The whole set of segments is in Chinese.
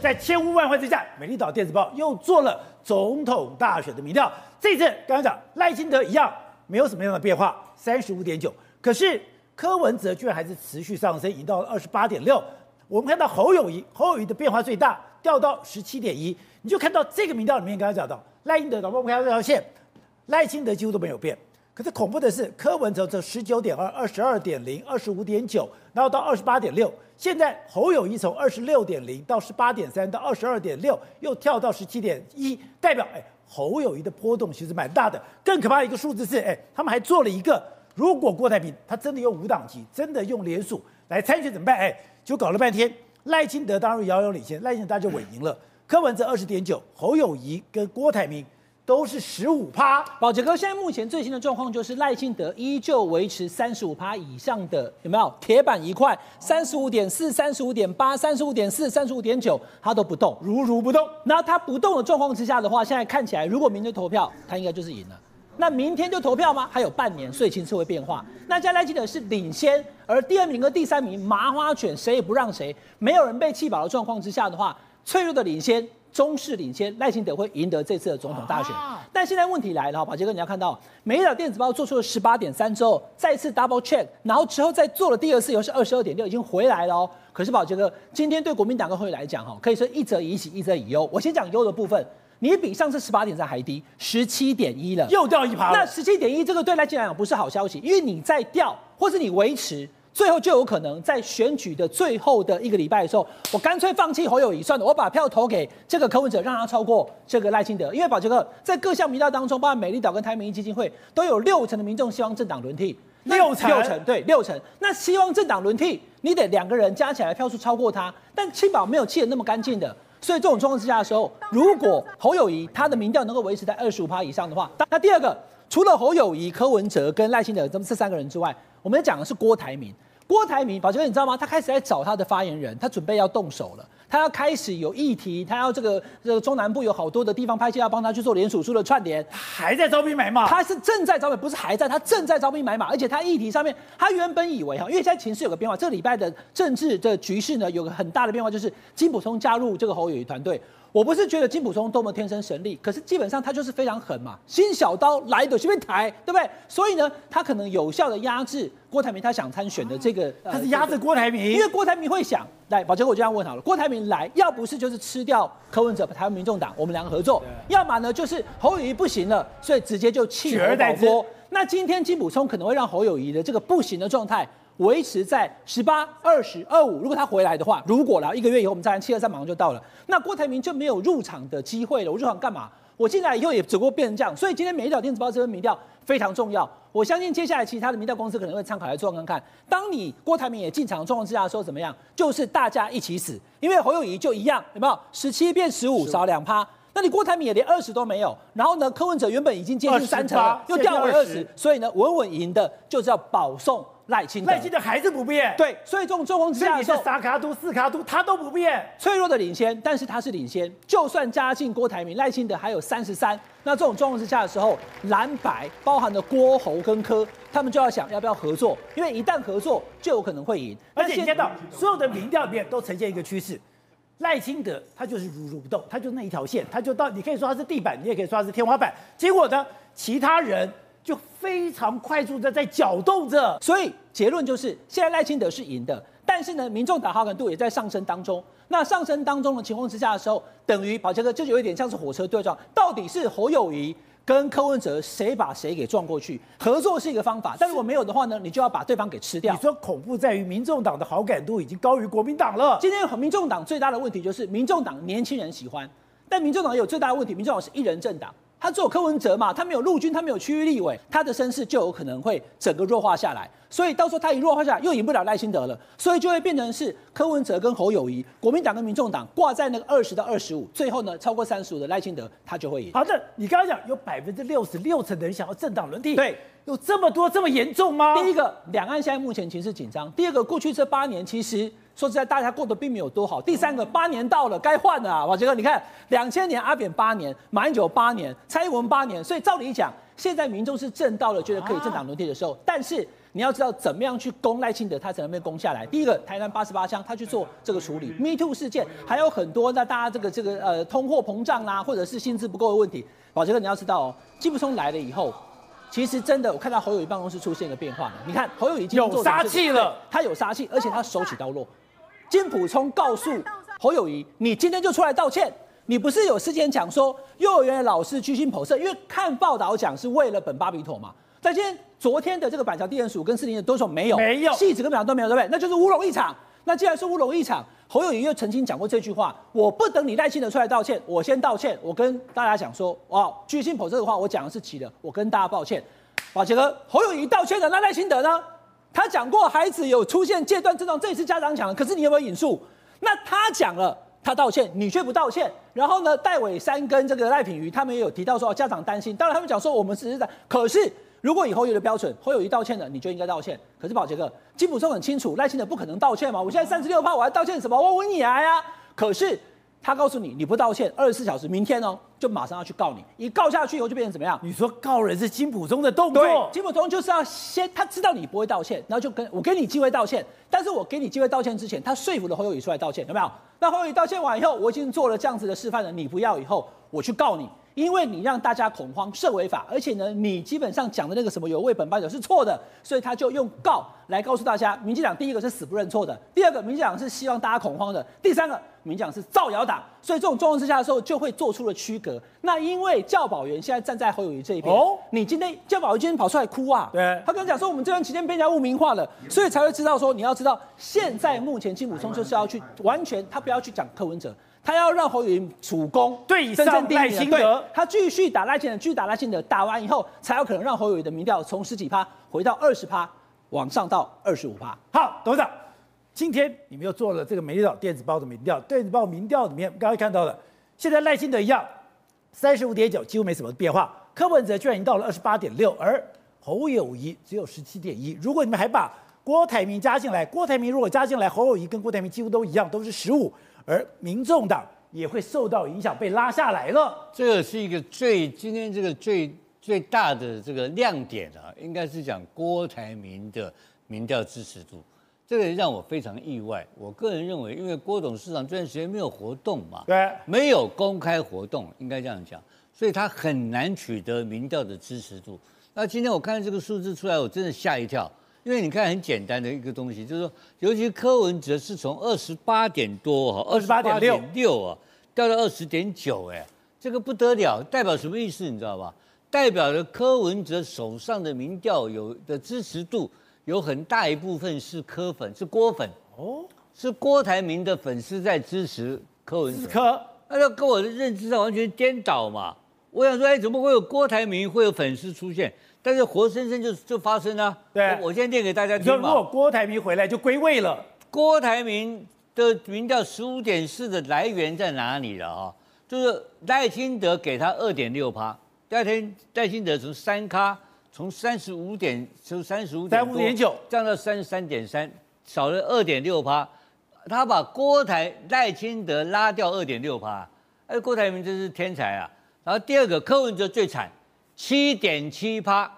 在千呼万唤之下，美丽岛电子报又做了总统大选的民调。这次刚刚讲赖清德一样没有什么样的变化，三十五点九。可是柯文哲居然还是持续上升，已经到了二十八点六。我们看到侯友谊，侯友谊的变化最大，掉到十七点一。你就看到这个民调里面，刚刚讲到赖清德，我们看这条线，赖清德几乎都没有变。可是恐怖的是，柯文哲这十九点二、二十二点零、二十五点九，然后到二十八点六。现在侯友谊从二十六点零到十八点三到二十二点六，又跳到十七点一，代表哎，侯友谊的波动其实蛮大的。更可怕一个数字是，哎，他们还做了一个，如果郭台铭他真的用五党籍，真的用联署来参选怎么办？哎，就搞了半天，赖清德当然遥遥领先，赖清德大家就稳赢了。柯文哲二十点九，侯友谊跟郭台铭。都是十五趴，宝杰哥，现在目前最新的状况就是赖清德依旧维持三十五趴以上的，有没有铁板一块？三十五点四、三十五点八、三十五点四、三十五点九，他都不动，如如不动。然后他不动的状况之下的话，现在看起来，如果明天投票，他应该就是赢了。那明天就投票吗？还有半年，所以情势会变化。那现在赖清德是领先，而第二名和第三名麻花犬，谁也不让谁，没有人被气饱的状况之下的话，脆弱的领先。中势领先，赖清德会赢得这次的总统大选。啊、但现在问题来了，宝杰哥，你要看到《美丽岛电子报》做出了十八点三之后，再次 double check，然后之后再做了第二次，又是二十二点六，已经回来了哦。可是宝杰哥，今天对国民党跟侯友宜来讲，哈，可以说一则以喜，一则以忧。我先讲忧的部分，你比上次十八点三还低，十七点一了，又掉一趴。那十七点一这个对赖清德来讲不是好消息，因为你在掉，或是你维持。最后就有可能在选举的最后的一个礼拜的时候，我干脆放弃侯友宜算了，我把票投给这个柯文哲，让他超过这个赖清德。因为宝杰哥在各项民调当中，包括美丽岛跟台民意基金会，都有六成的民众希望政党轮替。六成，六成，对，六成。那希望政党轮替，你得两个人加起来票数超过他。但清保没有弃得那么干净的，所以这种状况之下的时候，如果侯友宜他的民调能够维持在二十五趴以上的话，那第二个，除了侯友宜、柯文哲跟赖清德这么这三个人之外，我们讲的是郭台铭。郭台铭，宝杰哥，你知道吗？他开始在找他的发言人，他准备要动手了。他要开始有议题，他要这个这个中南部有好多的地方拍戏，要帮他去做连署书的串联。还在招兵买马？他是正在招兵，不是还在，他正在招兵买马。而且他议题上面，他原本以为哈，因为现在情势有个变化，这个礼拜的政治的局势呢，有个很大的变化，就是金溥聪加入这个侯友宜团队。我不是觉得金普聪多么天生神力，可是基本上他就是非常狠嘛，新小刀来的随便抬，对不对？所以呢，他可能有效的压制郭台铭他想参选的这个，他是压制郭台铭，因为郭台铭会想，来，宝杰哥，我就这样问好了，郭台铭来，要不是就是吃掉柯文哲、台湾民众党，我们两个合作，要么呢就是侯友谊不行了，所以直接就弃而代郭。那今天金普聪可能会让侯友谊的这个不行的状态。维持在十八、二十二五，如果他回来的话，如果了一个月以后我们再来七二三马上就到了，那郭台铭就没有入场的机会了。我入场干嘛？我进来以后也只不过变成这样。所以今天美丽岛电子报这份民调非常重要。我相信接下来其他的民调公司可能会参考来做看看。当你郭台铭也进场的状况之下说怎么样？就是大家一起死，因为侯友宜就一样，有没有？十七变十五，少两趴。那你郭台铭也连二十都没有。然后呢，柯文哲原本已经接近三成了，又掉回二十，所以呢，稳稳赢的就是要保送。赖清德，赖清德还是不变。对，所以这种状况之下，是三卡都、四卡都，他都不变。脆弱的领先，但是他是领先。就算加进郭台铭、赖清德还有三十三，那这种状况之下的时候，蓝白包含了郭侯跟柯，他们就要想要不要合作，因为一旦合作，就有可能会赢。而且你看到所有的民调里面都呈现一个趋势，赖清德他就是如如不动，他就那一条线，他就到你可以说他是地板，你也可以说他是天花板。结果呢，其他人。就非常快速的在搅动着，所以结论就是，现在赖清德是赢的，但是呢，民众党好感度也在上升当中。那上升当中的情况之下的时候，等于宝杰哥就有一点像是火车对撞，到底是侯友谊跟柯文哲谁把谁给撞过去？合作是一个方法，但如果没有的话呢，你就要把对方给吃掉。你说恐怖在于民众党的好感度已经高于国民党了。今天民众党最大的问题就是民众党年轻人喜欢，但民众党也有最大的问题，民众党是一人政党。他只有柯文哲嘛，他没有陆军，他没有区域立委，他的声势就有可能会整个弱化下来。所以到时候他一弱化下来，又赢不了赖清德了，所以就会变成是柯文哲跟侯友谊，国民党跟民众党挂在那个二十到二十五，最后呢超过三十五的赖清德他就会赢。好的，你刚刚讲有百分之六十六成的人想要政党轮替，对，有这么多这么严重吗？第一个，两岸现在目前情势紧张；第二个，过去这八年其实。说实在，大家过得并没有多好。第三个，八年到了，该换了啊！宝杰哥，你看，两千年阿扁八年，马英九八年，蔡英文八年，所以照理讲，现在民众是正到了觉得可以政党轮替的时候。但是你要知道怎么样去攻赖清德，他才能被攻下来。第一个，台南八十八枪，他去做这个处理。Me Too 事件还有很多，那大家这个这个呃通货膨胀啦，或者是薪资不够的问题。宝杰哥，你要知道哦，金溥聪来了以后，其实真的我看到侯友谊办公室出现一个变化。你看侯友宜有杀气了，他有杀气，而且他手起刀落。金溥聪告诉侯友谊，你今天就出来道歉。你不是有事先讲说幼儿园的老师居心叵测，因为看报道讲是为了本巴比妥嘛？但今天昨天的这个板桥地检署跟士林的都说没有，没有，戏子根本上都没有，对不对？那就是乌龙一场。那既然是乌龙一场，侯友宜又曾经讲过这句话：我不等你赖清德出来道歉，我先道歉。我跟大家讲说，哦，居心叵测的话，我讲的是起的，我跟大家抱歉。宝杰哥，侯友宜道歉的，那赖清德呢？他讲过孩子有出现戒断症状，这也是家长讲的，可是你有没有引述？那他讲了。他道歉，你却不道歉。然后呢，戴伟山跟这个赖品瑜他们也有提到说，家长担心。当然，他们讲说我们只是在。可是，如果以后有了标准，会有一道歉的，你就应该道歉。可是，宝杰哥，金溥聪很清楚，赖清德不可能道歉嘛。我现在三十六趴，我还道歉什么？我问你来呀。可是。他告诉你，你不道歉，二十四小时，明天哦，就马上要去告你。一告下去以后，就变成怎么样？你说告人是金普中的动作？对，金普中就是要先，他知道你不会道歉，然后就跟我给你机会道歉。但是我给你机会道歉之前，他说服了侯友谊出来道歉，有没有？那侯友谊道歉完以后，我已经做了这样子的示范了，你不要以后，我去告你。因为你让大家恐慌，涉违法，而且呢，你基本上讲的那个什么有为本班者是错的，所以他就用告来告诉大家，民进党第一个是死不认错的，第二个民进党是希望大家恐慌的，第三个民进党是造谣党，所以这种状况之下的时候就会做出了区隔。那因为教保员现在站在侯友谊这一边，哦，你今天教保员今天跑出来哭啊，对，他跟他讲说我们这段期间被人家污名化了，所以才会知道说你要知道，现在目前金溥聪就是要去完全他不要去讲柯文哲。他要让侯友宜主攻对上赖清德，他继续打赖清德，继续打赖清德，打完以后才有可能让侯友宜的民调从十几趴回到二十趴，往上到二十五趴。好，董事长，今天你们又做了这个美丽岛电子报的民调，电子报民调里面刚才看到了，现在赖清德一样三十五点九，几乎没什么变化，柯文哲居然已经到了二十八点六，而侯友宜只有十七点一。如果你们还把郭台铭加进来，郭台铭如果加进来，侯友宜跟郭台铭几乎都一样，都是十五。而民众党也会受到影响，被拉下来了。这个是一个最今天这个最最大的这个亮点啊，应该是讲郭台铭的民调支持度，这个让我非常意外。我个人认为，因为郭董事长这段时间没有活动嘛，对，没有公开活动，应该这样讲，所以他很难取得民调的支持度。那今天我看到这个数字出来，我真的吓一跳。因为你看很简单的一个东西，就是说，尤其柯文哲是从二十八点多哈，二十八点六啊，掉到二十点九，哎，这个不得了，代表什么意思？你知道吧？代表了柯文哲手上的民调有的支持度有很大一部分是柯粉，是郭粉哦，是郭台铭的粉丝在支持柯文哲，柯，那就跟我的认知上完全颠倒嘛。我想说，哎，怎么会有郭台铭会有粉丝出现？但是活生生就就发生了。对，我，我先念给大家听嘛。如果郭台铭回来就归位了。郭台铭的民调十五点四的来源在哪里了啊？就是赖清德给他二点六趴，第二天赖清德从三咖从三十五点从三十五点五点九降到三十三点三，少了二点六趴。他把郭台赖清德拉掉二点六趴，哎，郭台铭真是天才啊！然后第二个柯文哲最惨。七点七趴，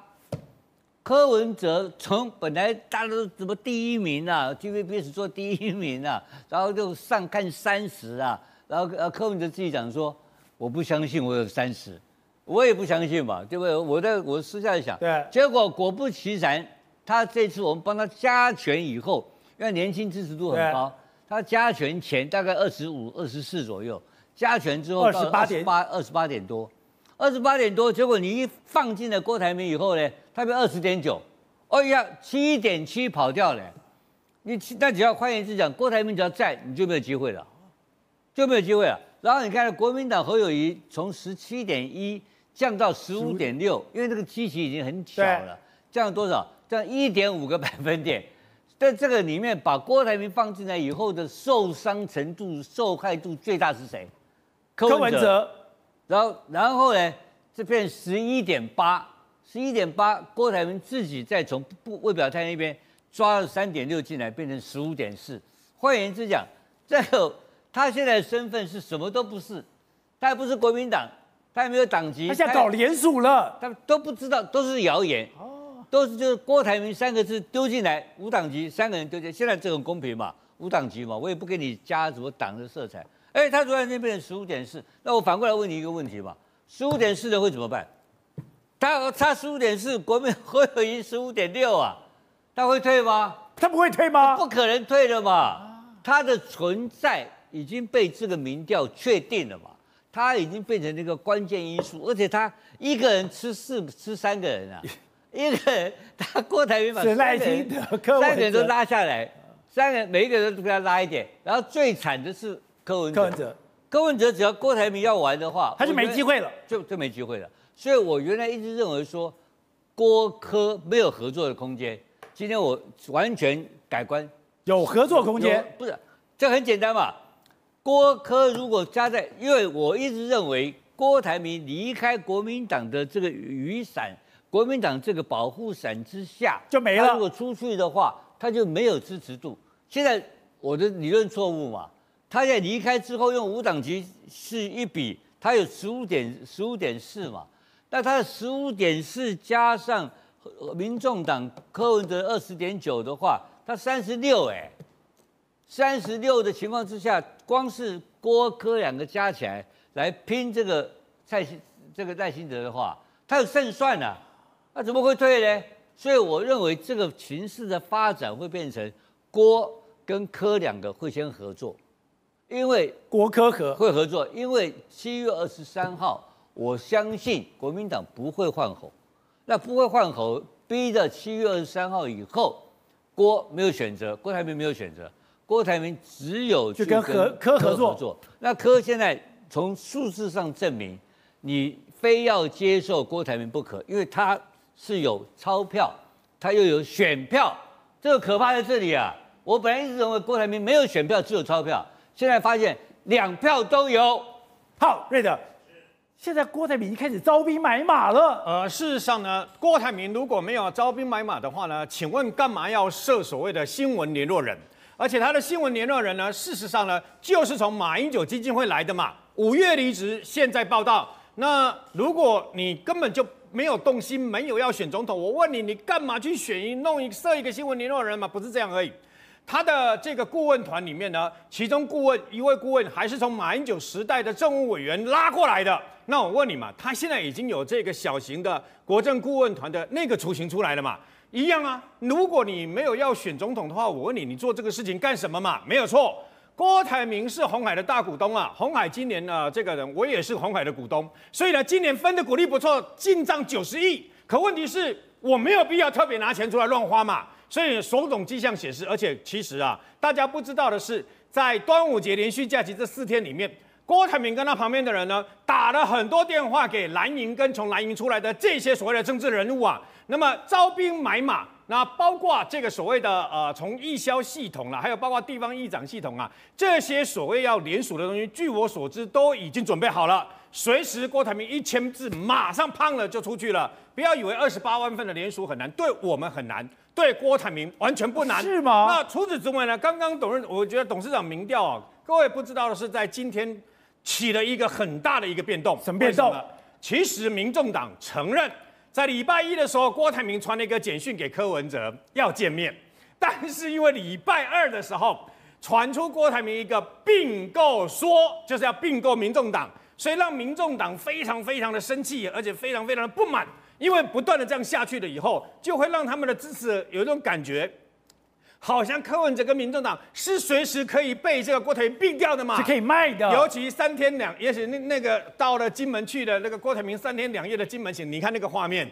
柯文哲从本来大家都怎么第一名啊，TVBS 做第一名啊，然后就上看三十啊，然后呃柯文哲自己讲说，我不相信我有三十，我也不相信嘛，对不对？我在我私下想，对，结果果不其然，他这次我们帮他加权以后，因为年轻支持度很高，他加权前大概二十五、二十四左右，加权之后二十八点。八、二十八点多。二十八点多，结果你一放进了郭台铭以后呢，他变二十点九，哎呀，七点七跑掉了。你那只要换言之讲，郭台铭只要在，你就没有机会了，就没有机会了。然后你看国民党侯友谊从十七点一降到十五点六，因为这个基期已经很小了，降了多少？降一点五个百分点。在这个里面，把郭台铭放进来以后的受伤程度、受害度最大是谁？柯文哲。然后，然后呢？这变十一点八，十一点八，郭台铭自己再从不未表态那边抓了三点六进来，变成十五点四。换言之讲，这个他现在的身份是什么都不是，他也不是国民党，他也没有党籍，他现在搞联署了，他都不知道，都是谣言。哦，都是就是郭台铭三个字丢进来，无党籍三个人丢进来，现在这种公平嘛，无党籍嘛，我也不给你加什么党的色彩。哎，他突然间变成十五点四，那我反过来问你一个问题吧，十五点四的会怎么办？他差十五点四，国民会有赢十五点六啊，他会退吗？他不会退吗？不可能退的嘛，他的存在已经被这个民调确定了嘛，他已经变成那个关键因素，而且他一个人吃四吃三个人啊，一个人他郭台铭把三个人三个人都拉下来，三个人每一个人都给他拉一点，然后最惨的是。柯文哲，柯文哲只要郭台铭要玩的话，他就没机会了，就就没机会了。所以我原来一直认为说，郭柯没有合作的空间。今天我完全改观，有合作空间。不是，这很简单嘛。郭柯如果加在，因为我一直认为郭台铭离开国民党的这个雨伞，国民党这个保护伞之下就没了。他如果出去的话，他就没有支持度。现在我的理论错误嘛？他在离开之后用五党籍是一比，他有十五点十五点四嘛，那他的十五点四加上民众党柯文哲二十点九的话，他三十六哎，三十六的情况之下，光是郭柯两个加起来来拼这个蔡新这个赖清德的话，他有胜算啊，那怎么会退呢？所以我认为这个形势的发展会变成郭跟柯两个会先合作。因为国科合会合作，因为七月二十三号，我相信国民党不会换候，那不会换候，逼着七月二十三号以后，郭没有选择，郭台铭没有选择，郭台铭只有去跟科合作。那科现在从数字上证明，你非要接受郭台铭不可，因为他是有钞票，他又有选票，这个可怕在这里啊！我本来一直认为郭台铭没有选票，只有钞票。现在发现两票都有。好，瑞德，现在郭台铭已经开始招兵买马了。呃，事实上呢，郭台铭如果没有招兵买马的话呢，请问干嘛要设所谓的新闻联络人？而且他的新闻联络人呢，事实上呢，就是从马英九基金会来的嘛。五月离职，现在报道。那如果你根本就没有动心，没有要选总统，我问你，你干嘛去选一弄一设一个新闻联络人嘛？不是这样而已。他的这个顾问团里面呢，其中顾问一位顾问还是从马英九时代的政务委员拉过来的。那我问你嘛，他现在已经有这个小型的国政顾问团的那个雏形出来了嘛？一样啊。如果你没有要选总统的话，我问你，你做这个事情干什么嘛？没有错，郭台铭是红海的大股东啊。红海今年呢，这个人我也是红海的股东，所以呢，今年分的股利不错，进账九十亿。可问题是，我没有必要特别拿钱出来乱花嘛。所以，种种迹象显示，而且其实啊，大家不知道的是，在端午节连续假期这四天里面，郭台铭跟他旁边的人呢，打了很多电话给蓝营跟从蓝营出来的这些所谓的政治人物啊，那么招兵买马，那包括这个所谓的呃，从义消系统啦，还有包括地方议长系统啊，这些所谓要联署的东西，据我所知都已经准备好了。随时郭台铭一签字，马上胖了就出去了。不要以为二十八万份的联署很难，对我们很难，对郭台铭完全不难。是吗？那除此之外呢？刚刚董事，我觉得董事长民调啊，各位不知道的是，在今天起了一个很大的一个变动。什么变动？其实民众党承认，在礼拜一的时候，郭台铭传了一个简讯给柯文哲要见面，但是因为礼拜二的时候传出郭台铭一个并购说，就是要并购民众党。所以让民众党非常非常的生气，而且非常非常的不满，因为不断的这样下去了以后，就会让他们的支持有一种感觉，好像柯文哲跟民众党是随时可以被这个郭台铭并掉的嘛，是可以卖的。尤其三天两，也许那那个到了金门去的那个郭台铭三天两夜的金门行，你看那个画面，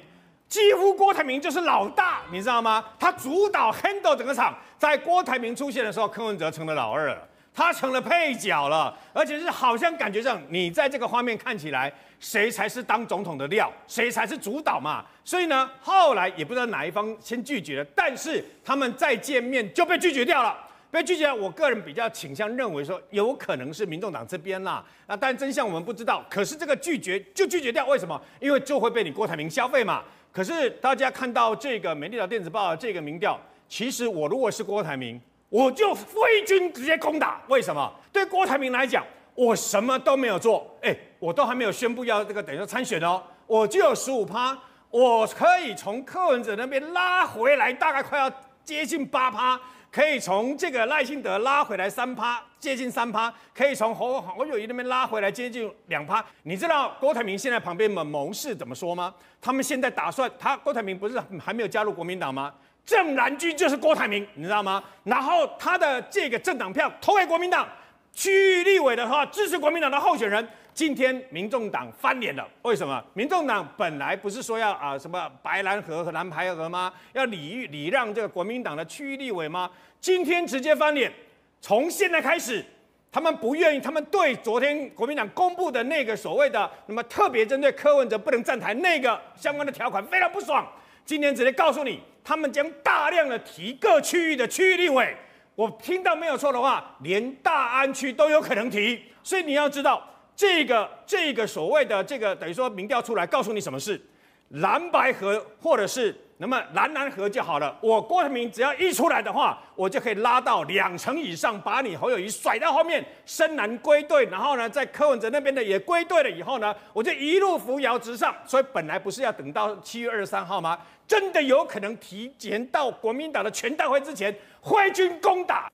几乎郭台铭就是老大，你知道吗？他主导 handle 整个场，在郭台铭出现的时候，柯文哲成了老二了。他成了配角了，而且是好像感觉上，你在这个画面看起来，谁才是当总统的料，谁才是主导嘛？所以呢，后来也不知道哪一方先拒绝了，但是他们再见面就被拒绝掉了。被拒绝了，我个人比较倾向认为说，有可能是民众党这边啦。那但真相我们不知道。可是这个拒绝就拒绝掉，为什么？因为就会被你郭台铭消费嘛。可是大家看到这个《美丽岛电子报》这个民调，其实我如果是郭台铭。我就挥军直接攻打，为什么？对郭台铭来讲，我什么都没有做，哎，我都还没有宣布要这个等于说参选哦，我就有十五趴，我可以从柯文哲那边拉回来，大概快要接近八趴，可以从这个赖清德拉回来三趴，接近三趴，可以从侯侯友宜那边拉回来接近两趴。你知道郭台铭现在旁边的谋士怎么说吗？他们现在打算，他郭台铭不是还没有加入国民党吗？正蓝军就是郭台铭，你知道吗？然后他的这个政党票投给国民党，区域立委的话支持国民党的候选人。今天民众党翻脸了，为什么？民众党本来不是说要啊什么白蓝河和蓝白河吗？要礼礼让这个国民党的区域立委吗？今天直接翻脸，从现在开始，他们不愿意，他们对昨天国民党公布的那个所谓的那么特别针对柯文哲不能站台那个相关的条款非常不爽。今天直接告诉你，他们将大量的提各区域的区域立委，我听到没有错的话，连大安区都有可能提，所以你要知道。这个这个所谓的这个等于说民调出来告诉你什么事，蓝白合或者是那么蓝蓝合就好了。我郭台铭只要一出来的话，我就可以拉到两成以上，把你侯友宜甩到后面，深蓝归队，然后呢，在柯文哲那边的也归队了以后呢，我就一路扶摇直上。所以本来不是要等到七月二十三号吗？真的有可能提前到国民党的全大会之前挥军攻打。